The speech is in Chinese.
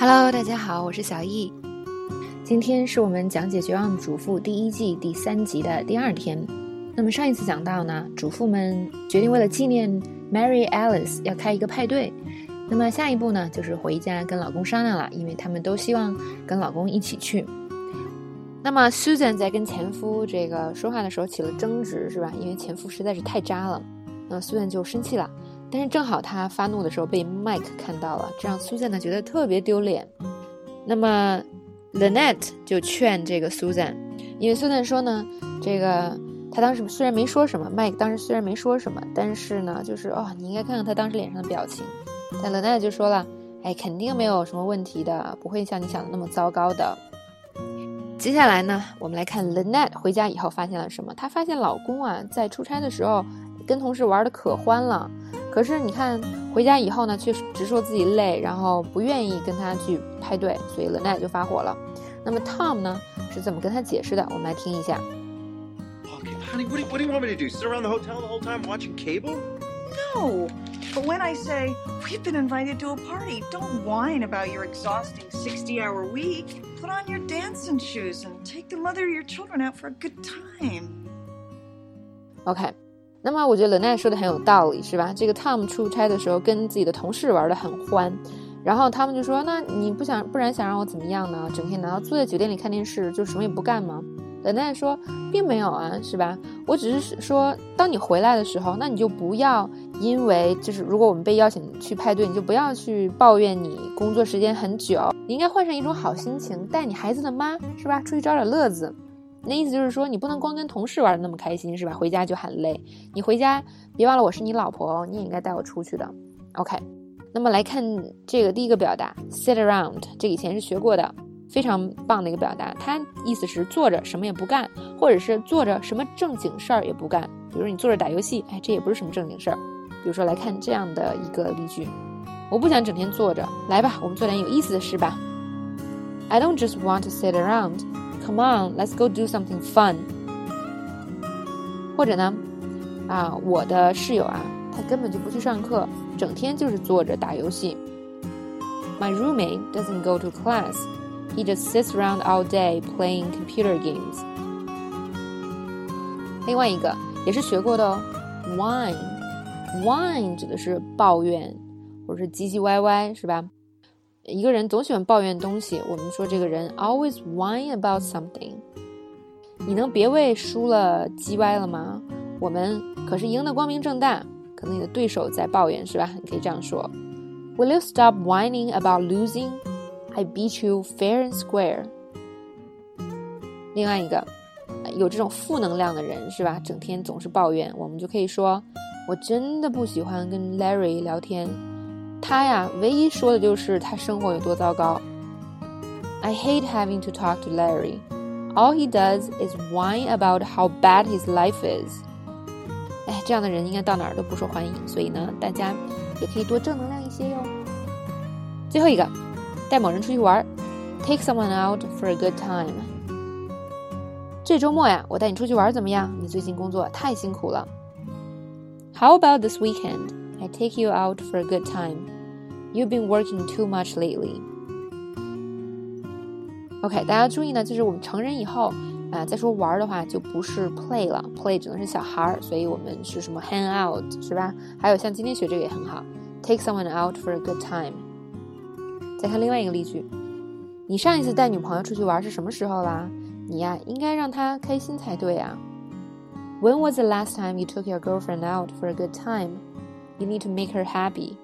Hello，大家好，我是小易。今天是我们讲解《绝望主妇》第一季第三集的第二天。那么上一次讲到呢，主妇们决定为了纪念 Mary Alice 要开一个派对。那么下一步呢，就是回家跟老公商量了，因为他们都希望跟老公一起去。那么 Susan 在跟前夫这个说话的时候起了争执，是吧？因为前夫实在是太渣了，那 Susan 就生气了。但是正好他发怒的时候被 Mike 看到了，这让 Susan 呢觉得特别丢脸。那么 Lynette 就劝这个 Susan，因为 Susan 说呢，这个他当时虽然没说什么，Mike 当时虽然没说什么，但是呢，就是哦，你应该看看他当时脸上的表情。但 Lynette 就说了，哎，肯定没有什么问题的，不会像你想的那么糟糕的。接下来呢，我们来看 Lynette 回家以后发现了什么？她发现老公啊在出差的时候跟同事玩的可欢了。可是你看，回家以后呢，却直说自己累，然后不愿意跟他去派对，所以 Lynette 就发火了。那么 Tom 呢，是怎么跟他解释的？我们来听一下。Okay, honey, what do, you, what do you want me to do? Sit around the hotel the whole time watching cable? No. But when I say we've been invited to a party, don't whine about your exhausting 60 hour week. Put on your dancing shoes and take the mother of your children out for a good time. OK. 那么我觉得 Lena 说的很有道理，是吧？这个 Tom 出差的时候跟自己的同事玩的很欢，然后他们就说：“那你不想，不然想让我怎么样呢？整天难道坐在酒店里看电视就什么也不干吗？”Lena 说：“并没有啊，是吧？我只是说，当你回来的时候，那你就不要因为就是如果我们被邀请去派对，你就不要去抱怨你工作时间很久，你应该换上一种好心情，带你孩子的妈，是吧？出去找点乐子。”那意思就是说，你不能光跟同事玩的那么开心，是吧？回家就很累。你回家别忘了我是你老婆，你也应该带我出去的。OK，那么来看这个第一个表达，sit around，这以前是学过的，非常棒的一个表达。它意思是坐着什么也不干，或者是坐着什么正经事儿也不干。比如你坐着打游戏，哎，这也不是什么正经事儿。比如说来看这样的一个例句，我不想整天坐着，来吧，我们做点有意思的事吧。I don't just want to sit around. Come on, let's go do something fun。或者呢，啊，我的室友啊，他根本就不去上课，整天就是坐着打游戏。My roommate doesn't go to class. He just sits around all day playing computer games. 另外一个也是学过的哦，wine。Wine 指的是抱怨或者是唧唧歪歪，是吧？一个人总喜欢抱怨东西，我们说这个人 always whine about something。你能别为输了叽歪了吗？我们可是赢得光明正大，可能你的对手在抱怨是吧？你可以这样说：Will you stop whining about losing? I beat you fair and square。另外一个，有这种负能量的人是吧？整天总是抱怨，我们就可以说：我真的不喜欢跟 Larry 聊天。他呀，唯一说的就是他生活有多糟糕。I hate having to talk to Larry. All he does is whine about how bad his life is. 哎，这样的人应该到哪儿都不受欢迎，所以呢，大家也可以多正能量一些哟。最后一个，带某人出去玩，take someone out for a good time。这周末呀，我带你出去玩怎么样？你最近工作太辛苦了。How about this weekend? I take you out for a good time. You've been working too much lately. OK，大家注意呢，就是我们成人以后啊，再说玩的话就不是 play 了，play 只能是小孩儿，所以我们是什么 hang out 是吧？还有像今天学这个也很好，take someone out for a good time。再看另外一个例句，你上一次带女朋友出去玩是什么时候啦？你呀，应该让她开心才对啊。When was the last time you took your girlfriend out for a good time? You need to make her happy.